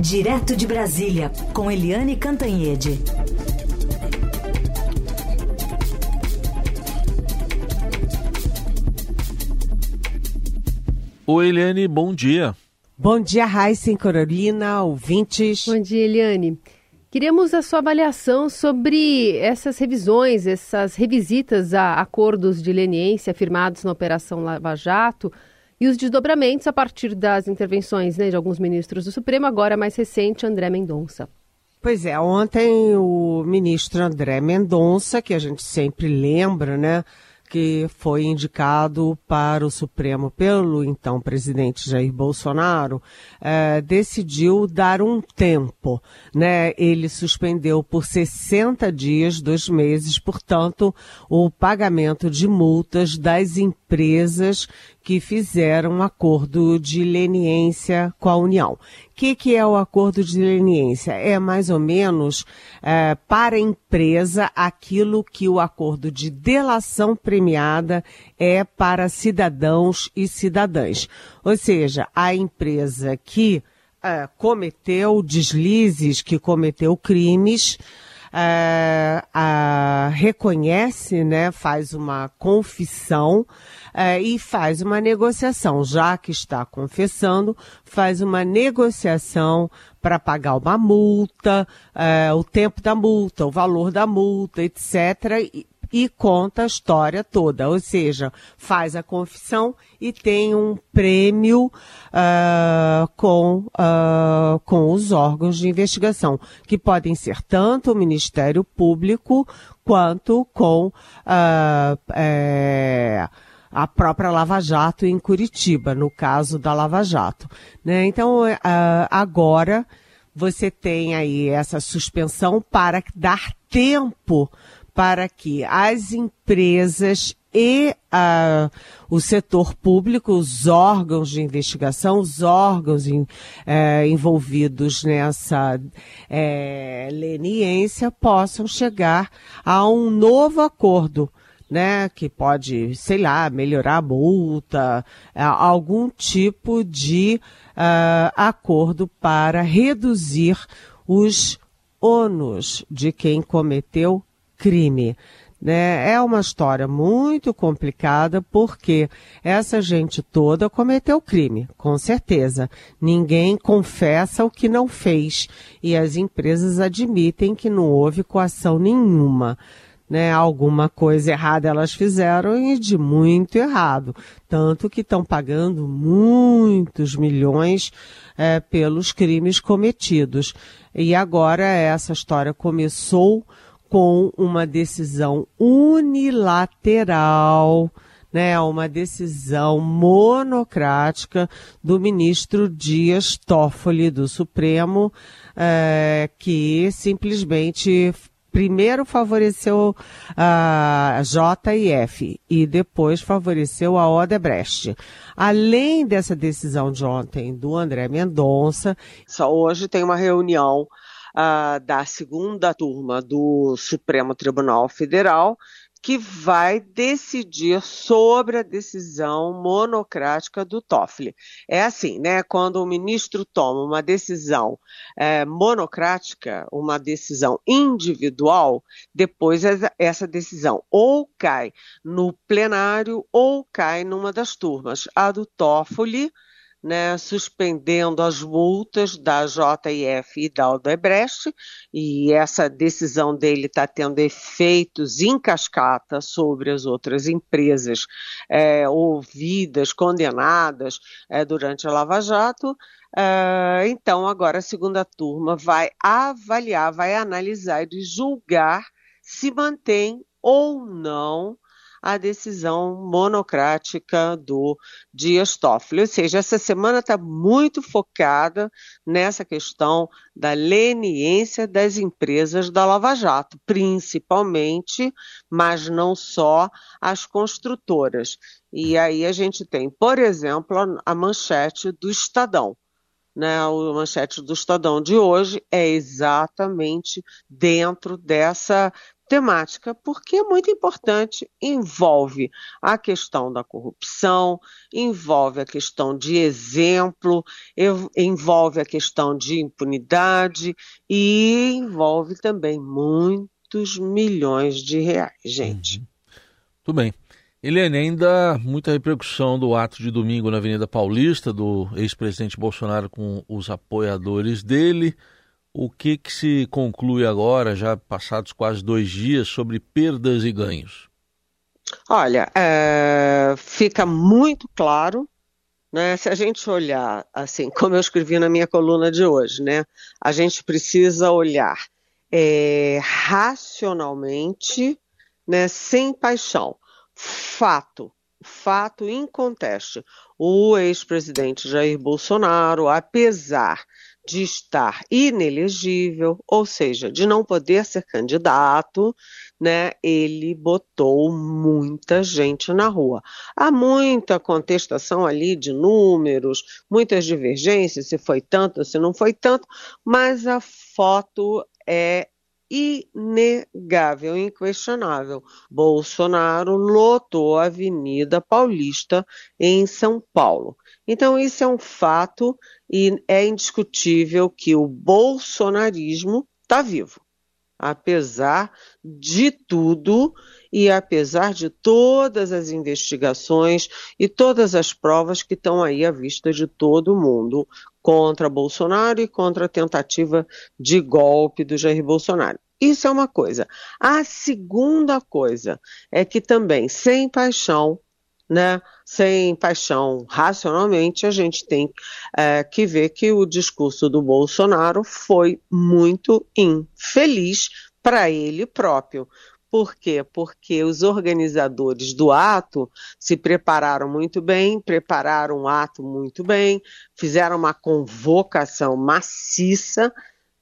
Direto de Brasília, com Eliane Cantanhede. Oi, Eliane, bom dia. Bom dia, Raíssa Carolina, ouvintes. Bom dia, Eliane. Queremos a sua avaliação sobre essas revisões, essas revisitas a acordos de leniência firmados na Operação Lava Jato e os desdobramentos a partir das intervenções né, de alguns ministros do Supremo, agora mais recente, André Mendonça. Pois é, ontem o ministro André Mendonça, que a gente sempre lembra, né, que foi indicado para o Supremo pelo então presidente Jair Bolsonaro, eh, decidiu dar um tempo, né? Ele suspendeu por 60 dias, dois meses, portanto, o pagamento de multas das empresas que fizeram um acordo de leniência com a União. Que, que é o acordo de leniência? É mais ou menos é, para a empresa aquilo que o acordo de delação premiada é para cidadãos e cidadãs. Ou seja, a empresa que é, cometeu deslizes, que cometeu crimes, é, a, reconhece, né, faz uma confissão é, e faz uma negociação, já que está confessando, faz uma negociação para pagar uma multa, é, o tempo da multa, o valor da multa, etc. e conta a história toda, ou seja, faz a confissão e tem um prêmio uh, com, uh, com os órgãos de investigação, que podem ser tanto o Ministério Público quanto com uh, é, a própria Lava Jato em Curitiba, no caso da Lava Jato. Né? Então, agora você tem aí essa suspensão para dar tempo para que as empresas e uh, o setor público, os órgãos de investigação, os órgãos in, uh, envolvidos nessa uh, leniência possam chegar a um novo acordo. Né, que pode, sei lá, melhorar a multa, é, algum tipo de uh, acordo para reduzir os ônus de quem cometeu crime. Né? É uma história muito complicada porque essa gente toda cometeu crime, com certeza. Ninguém confessa o que não fez e as empresas admitem que não houve coação nenhuma. Né, alguma coisa errada elas fizeram e de muito errado. Tanto que estão pagando muitos milhões é, pelos crimes cometidos. E agora essa história começou com uma decisão unilateral, né, uma decisão monocrática do ministro Dias Toffoli do Supremo, é, que simplesmente primeiro favoreceu a JF e depois favoreceu a Odebrecht. Além dessa decisão de ontem do André Mendonça, só hoje tem uma reunião uh, da segunda turma do Supremo Tribunal Federal, que vai decidir sobre a decisão monocrática do Toffoli. É assim, né? Quando o ministro toma uma decisão é, monocrática, uma decisão individual, depois essa decisão ou cai no plenário ou cai numa das turmas. A do Toffoli né, suspendendo as multas da JF e da Odebrecht, e essa decisão dele está tendo efeitos em cascata sobre as outras empresas é, ouvidas, condenadas é, durante a Lava Jato. É, então, agora a segunda turma vai avaliar, vai analisar e julgar se mantém ou não a decisão monocrática do Dias Toffoli. Ou seja, essa semana está muito focada nessa questão da leniência das empresas da Lava Jato, principalmente, mas não só as construtoras. E aí a gente tem, por exemplo, a manchete do Estadão. Né, o manchete do Estadão de hoje é exatamente dentro dessa temática, porque é muito importante, envolve a questão da corrupção, envolve a questão de exemplo, envolve a questão de impunidade e envolve também muitos milhões de reais, gente. Uhum. Tudo bem. Eliane, ainda muita repercussão do ato de domingo na Avenida Paulista do ex-presidente Bolsonaro com os apoiadores dele. O que, que se conclui agora, já passados quase dois dias, sobre perdas e ganhos? Olha, é, fica muito claro, né? Se a gente olhar, assim, como eu escrevi na minha coluna de hoje, né? A gente precisa olhar é, racionalmente, né? Sem paixão. Fato, fato inconteste. O ex-presidente Jair Bolsonaro, apesar de estar inelegível, ou seja, de não poder ser candidato, né, ele botou muita gente na rua. Há muita contestação ali de números, muitas divergências, se foi tanto, se não foi tanto, mas a foto é inegável, inquestionável. Bolsonaro lotou a Avenida Paulista em São Paulo. Então, isso é um fato e é indiscutível que o bolsonarismo está vivo. Apesar de tudo e apesar de todas as investigações e todas as provas que estão aí à vista de todo mundo contra Bolsonaro e contra a tentativa de golpe do Jair Bolsonaro. Isso é uma coisa. A segunda coisa é que também, sem paixão, né, sem paixão racionalmente, a gente tem é, que ver que o discurso do Bolsonaro foi muito infeliz para ele próprio. Por quê? Porque os organizadores do ato se prepararam muito bem, prepararam o ato muito bem, fizeram uma convocação maciça,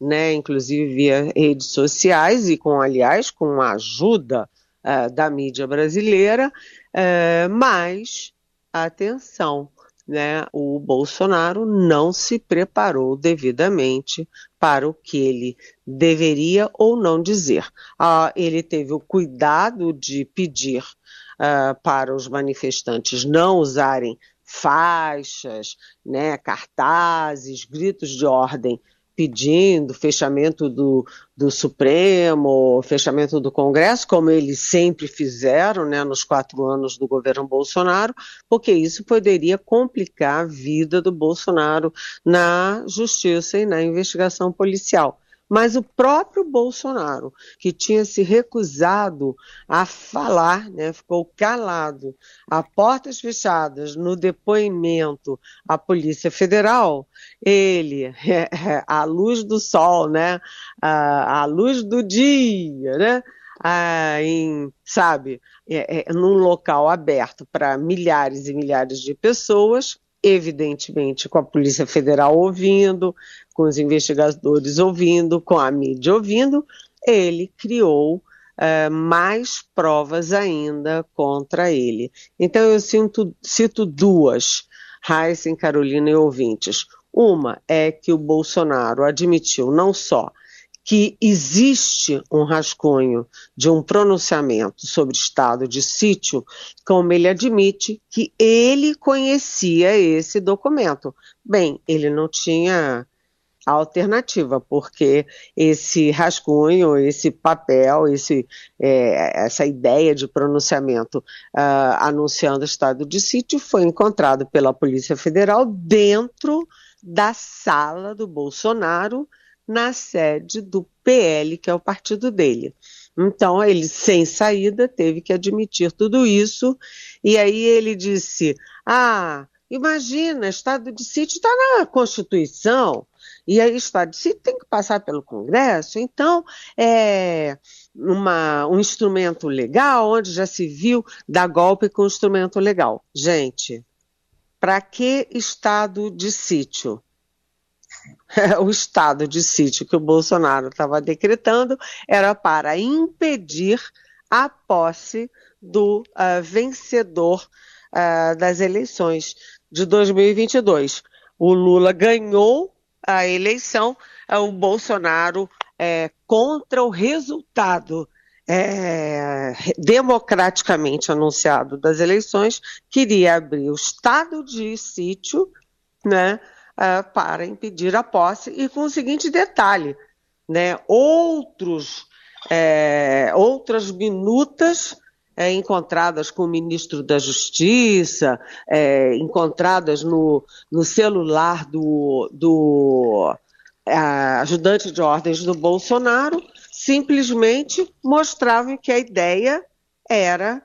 né, inclusive via redes sociais e com, aliás, com a ajuda uh, da mídia brasileira, uh, mas, atenção, né, o Bolsonaro não se preparou devidamente para o que ele deveria ou não dizer. Uh, ele teve o cuidado de pedir uh, para os manifestantes não usarem faixas, né, cartazes, gritos de ordem pedindo fechamento do, do Supremo, fechamento do Congresso, como eles sempre fizeram né, nos quatro anos do governo Bolsonaro, porque isso poderia complicar a vida do Bolsonaro na justiça e na investigação policial. Mas o próprio Bolsonaro, que tinha se recusado a falar, né, ficou calado, a portas fechadas no depoimento à Polícia Federal, ele, à luz do sol, né, à luz do dia, né, em, sabe, é, é, num local aberto para milhares e milhares de pessoas, evidentemente com a Polícia Federal ouvindo, com os investigadores ouvindo, com a mídia ouvindo, ele criou uh, mais provas ainda contra ele. Então eu cito duas, Heisen, Carolina e ouvintes. Uma é que o Bolsonaro admitiu não só que existe um rascunho de um pronunciamento sobre estado de sítio, como ele admite que ele conhecia esse documento. Bem, ele não tinha alternativa, porque esse rascunho, esse papel, esse, é, essa ideia de pronunciamento uh, anunciando estado de sítio foi encontrado pela Polícia Federal dentro da sala do Bolsonaro na sede do PL, que é o partido dele. Então, ele, sem saída, teve que admitir tudo isso. E aí ele disse: Ah, imagina, estado de sítio está na Constituição. E aí, estado de sítio tem que passar pelo Congresso. Então, é uma, um instrumento legal, onde já se viu dar golpe com instrumento legal. Gente, para que estado de sítio? o estado de sítio que o Bolsonaro estava decretando era para impedir a posse do uh, vencedor uh, das eleições de 2022. O Lula ganhou a eleição, uh, o Bolsonaro, é, contra o resultado, é, democraticamente anunciado das eleições, queria abrir o estado de sítio né, uh, para impedir a posse, e com o seguinte detalhe: né, outros, é, outras minutas é, encontradas com o ministro da Justiça, é, encontradas no, no celular do, do é, ajudante de ordens do Bolsonaro, simplesmente mostravam que a ideia era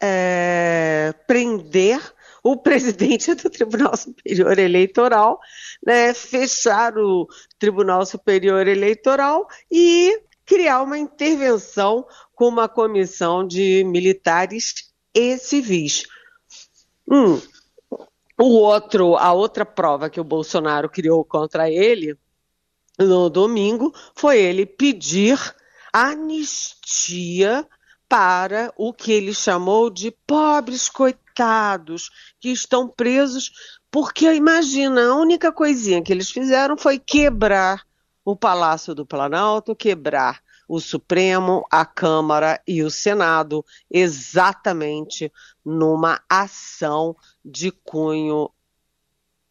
é, prender o presidente do Tribunal Superior Eleitoral, né, fechar o Tribunal Superior Eleitoral e criar uma intervenção com uma comissão de militares e civis. Hum, o outro, a outra prova que o Bolsonaro criou contra ele no domingo foi ele pedir anistia para o que ele chamou de pobres coitados que estão presos, porque imagina, a única coisinha que eles fizeram foi quebrar o Palácio do Planalto, quebrar o Supremo, a Câmara e o Senado, exatamente numa ação de cunho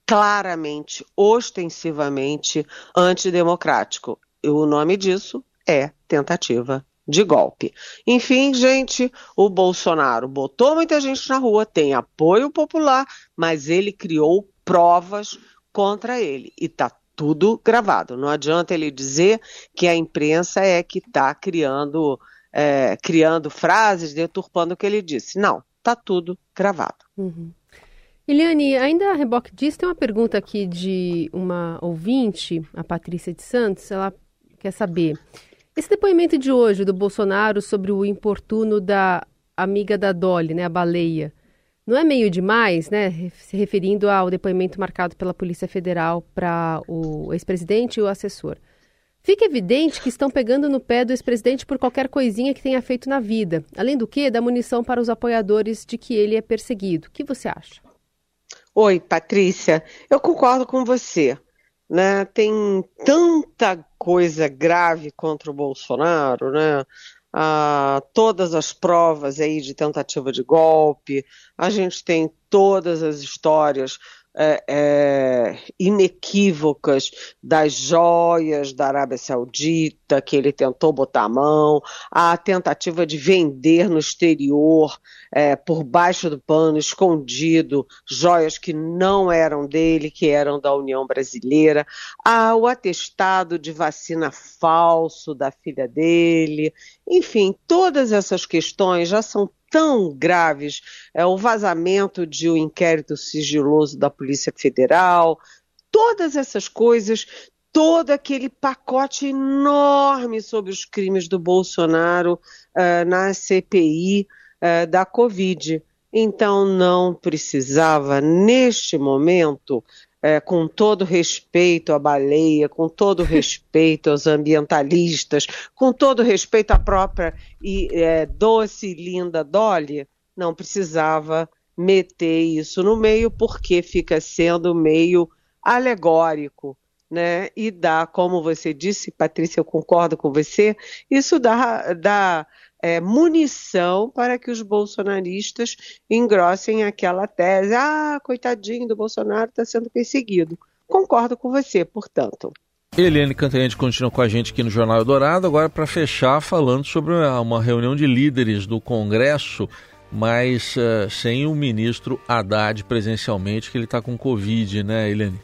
claramente, ostensivamente antidemocrático. E o nome disso é tentativa de golpe. Enfim, gente, o Bolsonaro botou muita gente na rua, tem apoio popular, mas ele criou provas contra ele e está tudo gravado. Não adianta ele dizer que a imprensa é que está criando, é, criando frases, deturpando o que ele disse. Não, está tudo gravado. Uhum. Eliane, ainda a reboque disso, tem uma pergunta aqui de uma ouvinte, a Patrícia de Santos, ela quer saber. Esse depoimento de hoje do Bolsonaro sobre o importuno da amiga da Dolly, né, a baleia, não é meio demais, né? Se referindo ao depoimento marcado pela Polícia Federal para o ex-presidente e o assessor. Fica evidente que estão pegando no pé do ex-presidente por qualquer coisinha que tenha feito na vida. Além do que, dá munição para os apoiadores de que ele é perseguido. O que você acha? Oi, Patrícia. Eu concordo com você. Né? Tem tanta coisa grave contra o Bolsonaro, né? ah, todas as provas aí de tentativa de golpe, a gente tem todas as histórias é, é, inequívocas das joias da Arábia Saudita, que ele tentou botar a mão, a tentativa de vender no exterior, é, por baixo do pano, escondido, joias que não eram dele, que eram da União Brasileira, a, o atestado de vacina falso da filha dele, enfim, todas essas questões já são tão graves, é, o vazamento de um inquérito sigiloso da Polícia Federal, todas essas coisas, todo aquele pacote enorme sobre os crimes do Bolsonaro uh, na CPI uh, eh, da Covid. Então não precisava, neste momento, é, com todo respeito à baleia, com todo respeito aos ambientalistas, com todo respeito à própria e é, doce e linda Dolly, não precisava meter isso no meio, porque fica sendo meio alegórico. Né? E dá, como você disse, Patrícia, eu concordo com você, isso dá, dá é, munição para que os bolsonaristas engrossem aquela tese: ah, coitadinho do Bolsonaro está sendo perseguido. Concordo com você, portanto. Eliane Cantanhede continua com a gente aqui no Jornal Dourado, agora para fechar falando sobre uma reunião de líderes do Congresso, mas uh, sem o ministro Haddad presencialmente, que ele está com Covid, né, Eliane?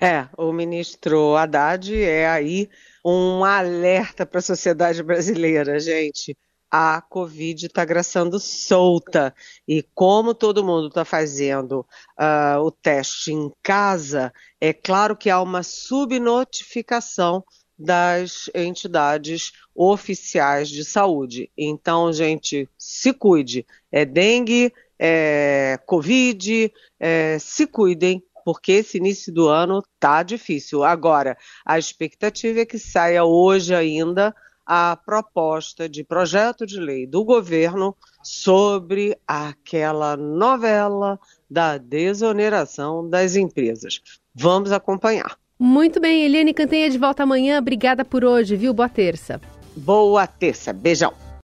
É, o ministro Haddad é aí um alerta para a sociedade brasileira, gente. A Covid está graçando solta. E como todo mundo está fazendo uh, o teste em casa, é claro que há uma subnotificação das entidades oficiais de saúde. Então, gente, se cuide. É dengue, é Covid, é, se cuidem, porque esse início do ano tá difícil. Agora, a expectativa é que saia hoje ainda a proposta de projeto de lei do governo sobre aquela novela da desoneração das empresas. Vamos acompanhar. Muito bem, Eliane Cantenha de volta amanhã. Obrigada por hoje, viu? Boa terça. Boa terça. Beijão.